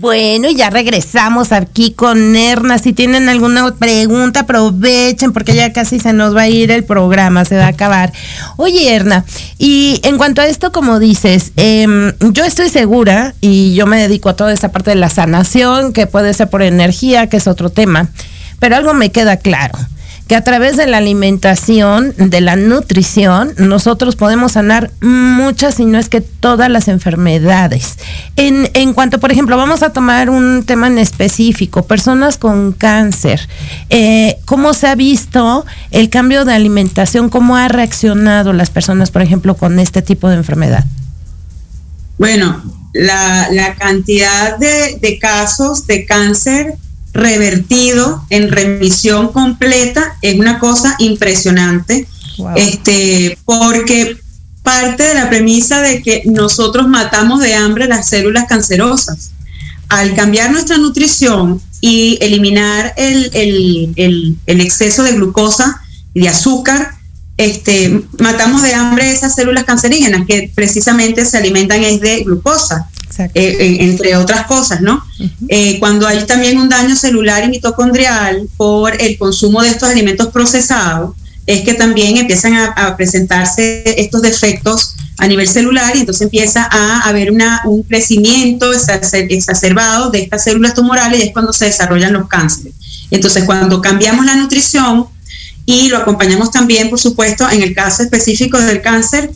Bueno, ya regresamos aquí con Erna. Si tienen alguna pregunta, aprovechen porque ya casi se nos va a ir el programa, se va a acabar. Oye, Erna, y en cuanto a esto, como dices, em, yo estoy segura y yo me dedico a toda esa parte de la sanación, que puede ser por energía, que es otro tema, pero algo me queda claro que a través de la alimentación, de la nutrición, nosotros podemos sanar muchas, si no es que todas las enfermedades. En, en cuanto, por ejemplo, vamos a tomar un tema en específico, personas con cáncer, eh, ¿cómo se ha visto el cambio de alimentación? ¿Cómo ha reaccionado las personas, por ejemplo, con este tipo de enfermedad? Bueno, la, la cantidad de, de casos de cáncer revertido en remisión completa es una cosa impresionante. Este, porque parte de la premisa de que nosotros matamos de hambre las células cancerosas. Al cambiar nuestra nutrición y eliminar el, el, el, exceso de glucosa y de azúcar, este, matamos de hambre esas células cancerígenas que precisamente se alimentan es de glucosa. Eh, entre otras cosas, ¿no? Eh, cuando hay también un daño celular y mitocondrial por el consumo de estos alimentos procesados, es que también empiezan a, presentarse estos defectos a nivel celular y entonces empieza a haber una, un crecimiento exacerbado de estas células tumorales y es cuando se desarrollan los cánceres. Entonces, cuando cambiamos la nutrición y lo acompañamos también, por supuesto, en el caso específico del cáncer,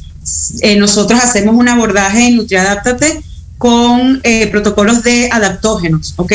eh, nosotros hacemos un abordaje en NutriAdáptate con eh, protocolos de adaptógenos, ¿ok?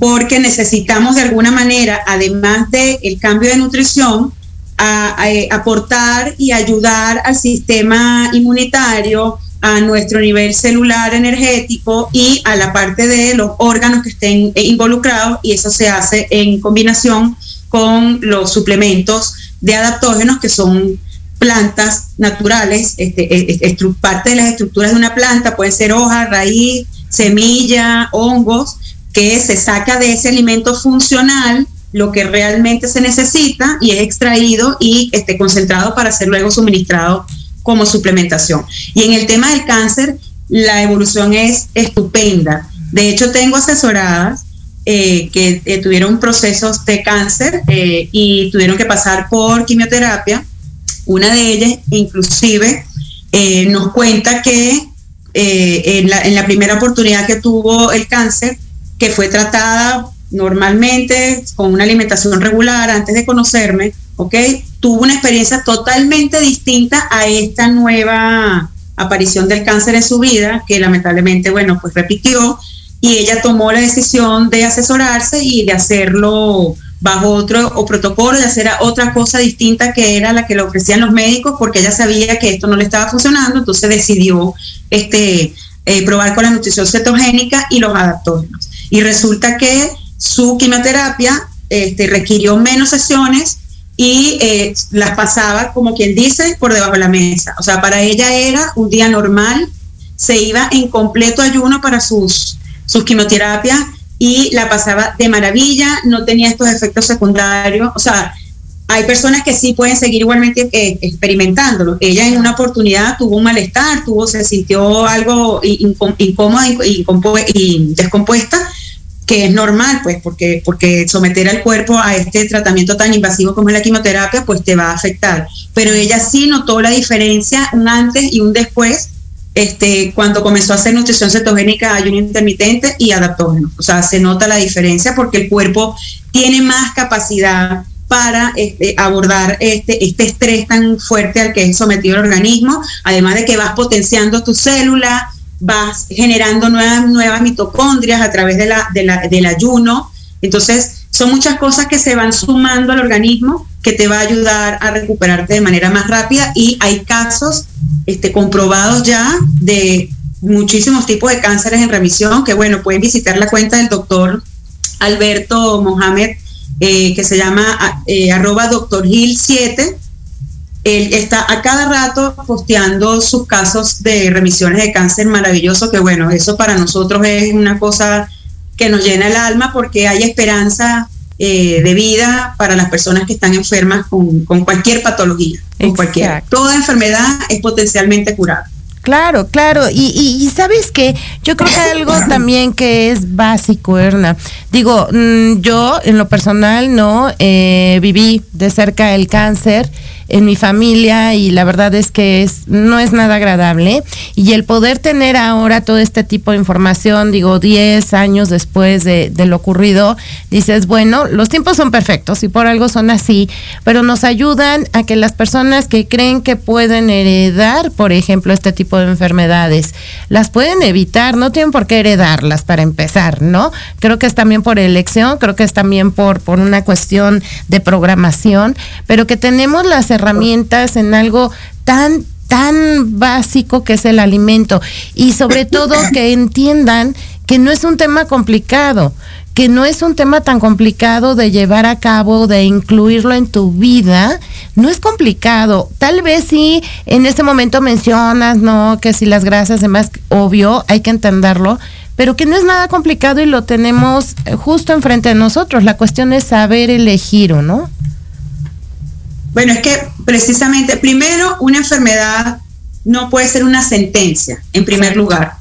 Porque necesitamos de alguna manera, además del el cambio de nutrición, a, eh, aportar y ayudar al sistema inmunitario, a nuestro nivel celular energético y a la parte de los órganos que estén eh, involucrados y eso se hace en combinación con los suplementos de adaptógenos que son plantas naturales, este, parte de las estructuras de una planta, puede ser hoja, raíz, semilla, hongos, que se saca de ese alimento funcional lo que realmente se necesita y es extraído y este, concentrado para ser luego suministrado como suplementación. Y en el tema del cáncer, la evolución es estupenda. De hecho, tengo asesoradas eh, que eh, tuvieron procesos de cáncer eh, y tuvieron que pasar por quimioterapia una de ellas, inclusive, eh, nos cuenta que eh, en, la, en, la, primera oportunidad que tuvo el cáncer, que fue tratada normalmente con una alimentación regular antes de conocerme, ¿ok? Tuvo una experiencia totalmente distinta a esta nueva aparición del cáncer en su vida, que lamentablemente, bueno, pues repitió, y ella tomó la decisión de asesorarse y de hacerlo bajo otro o protocolo de hacer otra cosa distinta que era la que le ofrecían los médicos porque ella sabía que esto no le estaba funcionando, entonces decidió este, eh, probar con la nutrición cetogénica y los adaptógenos. Y resulta que su quimioterapia este, requirió menos sesiones y eh, las pasaba, como quien dice, por debajo de la mesa. O sea, para ella era un día normal, se iba en completo ayuno para sus, sus quimioterapias y la pasaba de maravilla, no tenía estos efectos secundarios, o sea, hay personas que sí pueden seguir igualmente eh, experimentándolo. Ella en una oportunidad tuvo un malestar, tuvo, se sintió algo incómoda y descompuesta, que es normal, pues, porque, porque someter al cuerpo a este tratamiento tan invasivo como es la quimioterapia, pues te va a afectar. Pero ella sí notó la diferencia, un antes y un después, este, cuando comenzó a hacer nutrición cetogénica, ayuno intermitente y adaptógeno. O sea, se nota la diferencia porque el cuerpo tiene más capacidad para este, abordar este, este estrés tan fuerte al que es sometido el organismo, además de que vas potenciando tu célula, vas generando nuevas, mitocondrias a través del ayuno. Entonces, son muchas cosas que se van sumando al organismo que te va a ayudar a recuperarte de manera más rápida y hay casos este, comprobados ya de muchísimos tipos de cánceres en remisión, que bueno, pueden visitar la cuenta del doctor Alberto Mohamed, eh, que se llama eh, arroba doctor Gil 7. Él está a cada rato posteando sus casos de remisiones de cáncer maravilloso, que bueno, eso para nosotros es una cosa que nos llena el alma porque hay esperanza eh, de vida para las personas que están enfermas con, cualquier patología, con cualquier. Toda enfermedad es potencialmente curable. Claro, claro. Y, y, sabes que yo creo que algo también que es básico, Erna. Digo, mm, yo en lo personal no eh, viví de cerca el cáncer en mi familia y la verdad es que es, no es nada agradable. Y el poder tener ahora todo este tipo de información, digo, 10 años después de, lo ocurrido, dices, bueno, los tiempos son perfectos y por algo son así, pero nos ayudan a que las personas que creen que pueden heredar, por ejemplo, este tipo de enfermedades, las pueden evitar, no tienen por qué heredarlas para empezar, ¿no? Creo que es también por elección, creo que es también por, por una cuestión de programación, pero que tenemos las herramientas herramientas en algo tan tan básico que es el alimento y sobre todo que entiendan que no es un tema complicado, que no es un tema tan complicado de llevar a cabo, de incluirlo en tu vida, no es complicado. Tal vez sí en este momento mencionas, ¿no? Que si las grasas, demás, obvio, hay que entenderlo, pero que no es nada complicado y lo tenemos justo enfrente de nosotros. La cuestión es saber elegir, ¿o no? Bueno, es que precisamente, primero, una enfermedad no puede ser una sentencia, en primer lugar,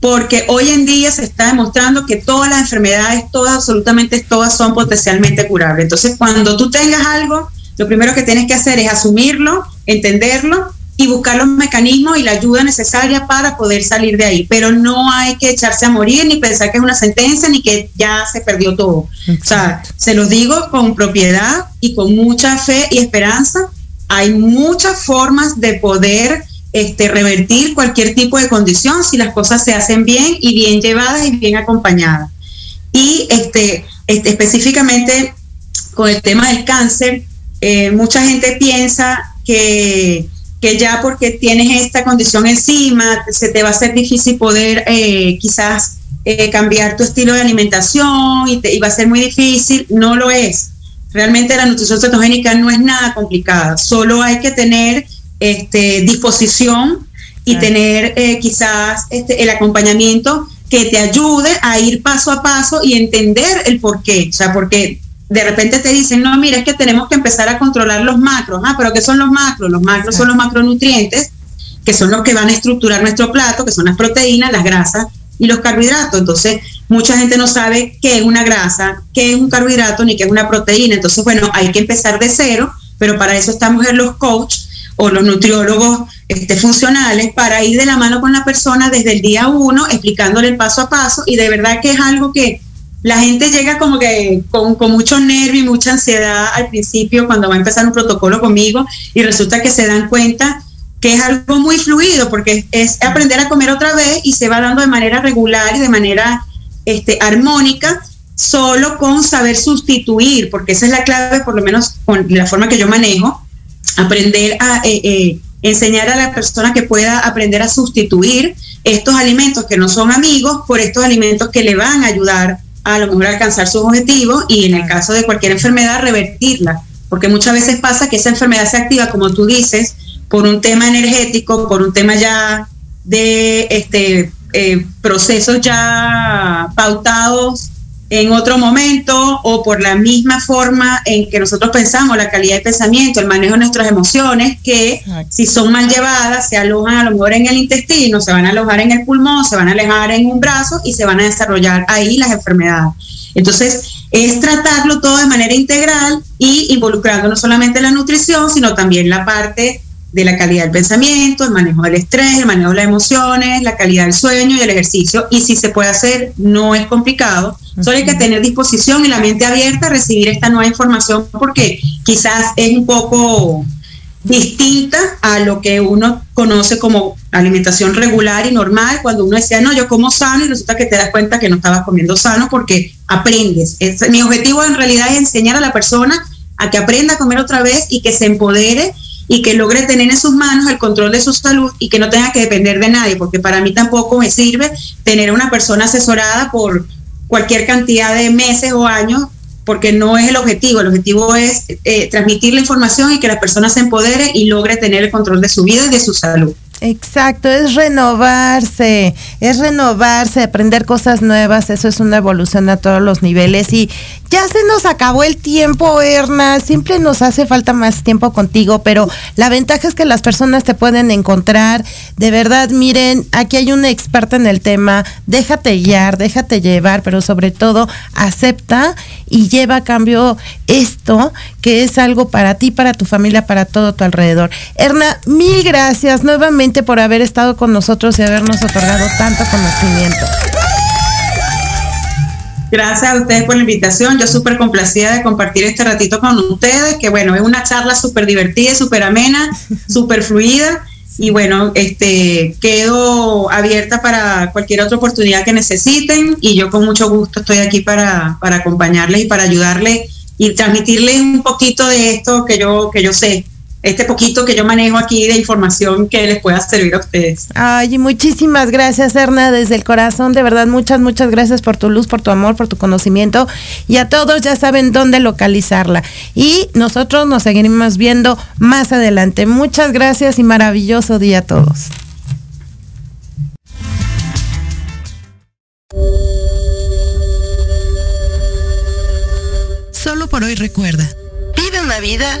porque hoy en día se está demostrando que todas las enfermedades, todas, absolutamente todas, son potencialmente curables. Entonces, cuando tú tengas algo, lo primero que tienes que hacer es asumirlo, entenderlo y buscar los mecanismos y la ayuda necesaria para poder salir de ahí. Pero no hay que echarse a morir ni pensar que es una sentencia ni que ya se perdió todo. O sea, se lo digo con propiedad y con mucha fe y esperanza. Hay muchas formas de poder este, revertir cualquier tipo de condición si las cosas se hacen bien y bien llevadas y bien acompañadas. Y este, este específicamente con el tema del cáncer, eh, mucha gente piensa que que ya porque tienes esta condición encima, se te va a ser difícil poder eh, quizás eh, cambiar tu estilo de alimentación y, te, va a ser muy difícil. No lo es. Realmente la nutrición cetogénica no es nada complicada, solo hay que tener este, disposición y tener eh, quizás este, el acompañamiento que te ayude a ir paso a paso y entender el por qué. O sea, porque de repente te dicen, no, mira, es que tenemos que empezar a controlar los macros. Ah, pero ¿qué son los macros? Los macros son los macronutrientes, que son los que van a estructurar nuestro plato, que son las proteínas, las grasas y los carbohidratos. Entonces, mucha gente no sabe qué es una grasa, qué es un carbohidrato, ni qué es una proteína. Entonces, bueno, hay que empezar de cero, pero para eso estamos en los coaches o los nutriólogos este, funcionales para ir de la mano con la persona desde el día uno, explicándole el paso a paso y de verdad que es algo que la gente llega como que con, mucho nervio y mucha ansiedad al principio cuando va a empezar un protocolo conmigo y resulta que se dan cuenta que es algo muy fluido porque es, aprender a comer otra vez y se va dando de manera regular y de manera este, armónica solo con saber sustituir, porque esa es la clave, por lo menos con la forma que yo manejo, aprender a eh, eh, enseñar a la persona que pueda aprender a sustituir estos alimentos que no son amigos por estos alimentos que le van a ayudar a lo mejor alcanzar sus objetivos y en el caso de cualquier enfermedad revertirla, porque muchas veces pasa que esa enfermedad se activa, como tú dices, por un tema energético, por un tema ya de este eh, procesos ya pautados en otro momento o por la misma forma en que nosotros pensamos, la calidad de pensamiento, el manejo de nuestras emociones, que si son mal llevadas, se alojan a lo mejor en el intestino, se van a alojar en el pulmón, se van a alejar en un brazo y se van a desarrollar ahí las enfermedades. Entonces, es tratarlo todo de manera integral y involucrando no solamente la nutrición, sino también la parte de la calidad del pensamiento, el manejo del estrés, el manejo de las emociones, la calidad del sueño y el ejercicio. Y si se puede hacer, no es complicado. Solo hay que tener disposición y la mente abierta a recibir esta nueva información porque quizás es un poco distinta a lo que uno conoce como alimentación regular y normal, cuando uno decía, no, yo como sano y resulta que te das cuenta que no estabas comiendo sano porque aprendes. mi objetivo en realidad es enseñar a la persona a que aprenda a comer otra vez y que se empodere y que logre tener en sus manos el control de su salud y que no tenga que depender de nadie, porque para mí tampoco me sirve tener a una persona asesorada por cualquier cantidad de meses o años, porque no es el objetivo. El objetivo es eh, transmitir la información y que la persona se empodere y logre tener el control de su vida y de su salud. Exacto, es renovarse, es renovarse, aprender cosas nuevas, eso es una evolución a todos los niveles y ya se nos acabó el tiempo, Erna, siempre nos hace falta más tiempo contigo, pero la ventaja es que las personas te pueden encontrar, de verdad, miren, aquí hay una experta en el tema, déjate guiar, déjate llevar, pero sobre todo acepta y lleva a cambio esto, que es algo para ti, para tu familia, para todo tu alrededor. Erna, mil gracias nuevamente por haber estado con nosotros y habernos otorgado tanto conocimiento. Gracias a ustedes por la invitación. Yo súper complacida de compartir este ratito con ustedes, que bueno, es una charla súper divertida, súper amena, súper fluida. Y bueno, este, quedo abierta para cualquier otra oportunidad que necesiten y yo con mucho gusto estoy aquí para, para acompañarles y para ayudarles y transmitirles un poquito de esto que yo, que yo sé, este poquito que yo manejo aquí de información que les pueda servir a ustedes. Ay, muchísimas gracias, Erna, desde el corazón, de verdad, muchas, muchas gracias por tu luz, por tu amor, por tu conocimiento y a todos ya saben dónde localizarla. Y nosotros nos seguiremos viendo más adelante. Muchas gracias y maravilloso día a todos. Solo por hoy recuerda Vive una vida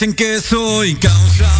Dicen que soy causa